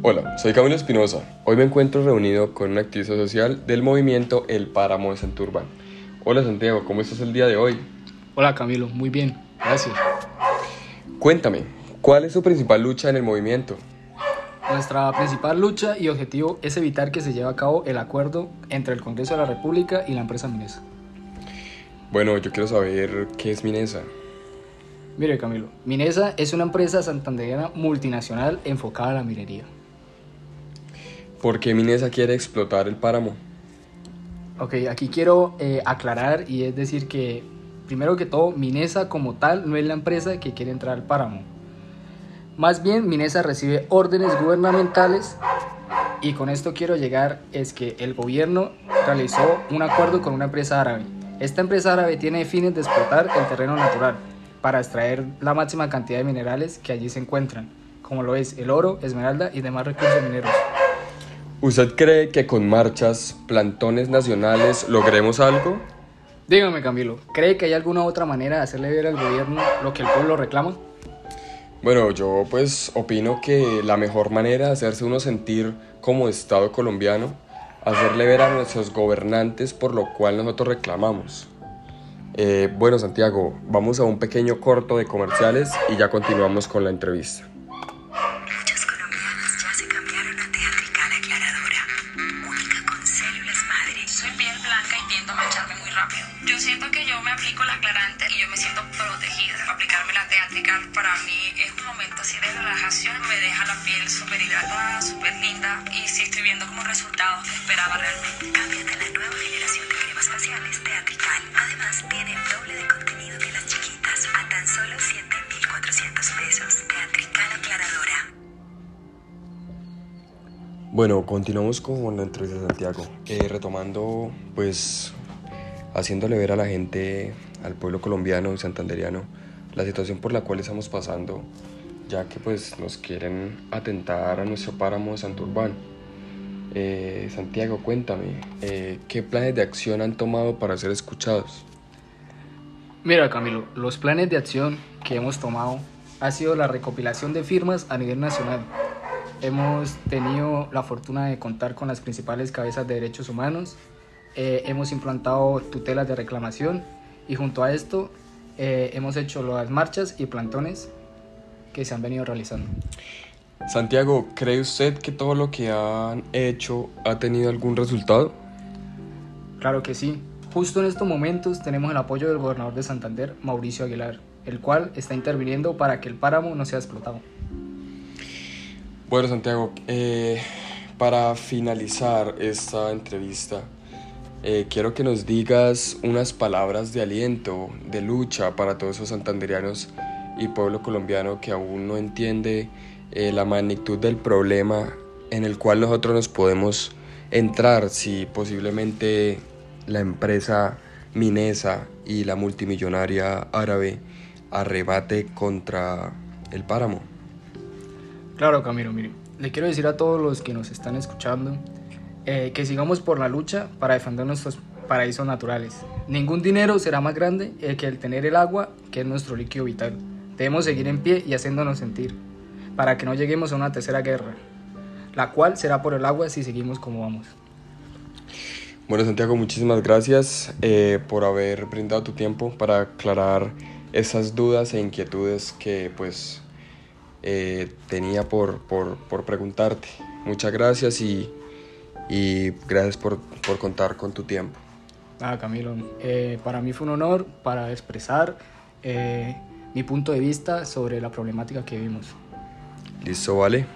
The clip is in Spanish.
Hola, soy Camilo Espinosa. Hoy me encuentro reunido con un activista social del movimiento El Páramo de Santurbán. Hola Santiago, ¿cómo estás el día de hoy? Hola Camilo, muy bien, gracias. Cuéntame, ¿cuál es su principal lucha en el movimiento? Nuestra principal lucha y objetivo es evitar que se lleve a cabo el acuerdo entre el Congreso de la República y la empresa Minesa. Bueno, yo quiero saber qué es Minesa. Mire Camilo, Minesa es una empresa santandereana multinacional enfocada a la minería. ¿Por qué Minesa quiere explotar el páramo? Ok, aquí quiero eh, aclarar y es decir que, primero que todo, Minesa como tal no es la empresa que quiere entrar al páramo. Más bien, Minesa recibe órdenes gubernamentales y con esto quiero llegar es que el gobierno realizó un acuerdo con una empresa árabe. Esta empresa árabe tiene fines de explotar el terreno natural para extraer la máxima cantidad de minerales que allí se encuentran, como lo es el oro, esmeralda y demás recursos mineros. ¿Usted cree que con marchas, plantones nacionales logremos algo? Dígame Camilo, ¿cree que hay alguna otra manera de hacerle ver al gobierno lo que el pueblo reclama? Bueno, yo pues opino que la mejor manera de hacerse uno sentir como Estado colombiano, hacerle ver a nuestros gobernantes por lo cual nosotros reclamamos. Eh, bueno, Santiago, vamos a un pequeño corto de comerciales y ya continuamos con la entrevista. Yo siento que yo me aplico la aclarante y yo me siento protegida. Aplicarme la teatrical para mí es un momento así de relajación. Me deja la piel súper hidratada, súper linda y sí estoy viendo como resultados que esperaba realmente. Cámbiate la nueva generación de cremas faciales Teatrical. Además, tiene el doble de contenido que las chiquitas a tan solo 7,400 pesos. Teatrical Aclaradora. Bueno, continuamos con la entrevista de Santiago. Eh, retomando, pues, haciéndole ver a la gente, al pueblo colombiano y santanderiano, la situación por la cual estamos pasando, ya que pues nos quieren atentar a nuestro páramo de Santurbán. Eh, Santiago, cuéntame, eh, ¿qué planes de acción han tomado para ser escuchados? Mira Camilo, los planes de acción que hemos tomado ha sido la recopilación de firmas a nivel nacional. Hemos tenido la fortuna de contar con las principales cabezas de derechos humanos, eh, hemos implantado tutelas de reclamación y junto a esto eh, hemos hecho las marchas y plantones que se han venido realizando. Santiago, ¿cree usted que todo lo que han hecho ha tenido algún resultado? Claro que sí. Justo en estos momentos tenemos el apoyo del gobernador de Santander, Mauricio Aguilar, el cual está interviniendo para que el páramo no sea explotado. Bueno, Santiago, eh, para finalizar esta entrevista, eh, quiero que nos digas unas palabras de aliento, de lucha para todos esos santanderianos y pueblo colombiano que aún no entiende eh, la magnitud del problema en el cual nosotros nos podemos entrar si posiblemente la empresa minesa y la multimillonaria árabe arrebate contra el páramo. Claro, Camilo, mire, le quiero decir a todos los que nos están escuchando eh, que sigamos por la lucha para defender nuestros paraísos naturales. Ningún dinero será más grande eh, que el tener el agua, que es nuestro líquido vital. Debemos seguir en pie y haciéndonos sentir, para que no lleguemos a una tercera guerra, la cual será por el agua si seguimos como vamos. Bueno, Santiago, muchísimas gracias eh, por haber brindado tu tiempo para aclarar esas dudas e inquietudes que pues tenía por, por, por, preguntarte. Muchas gracias y, y gracias por, por, contar con tu tiempo. Ah, Camilo, eh, para mí fue un honor para expresar eh, mi punto de vista sobre la problemática que vimos. Listo, vale.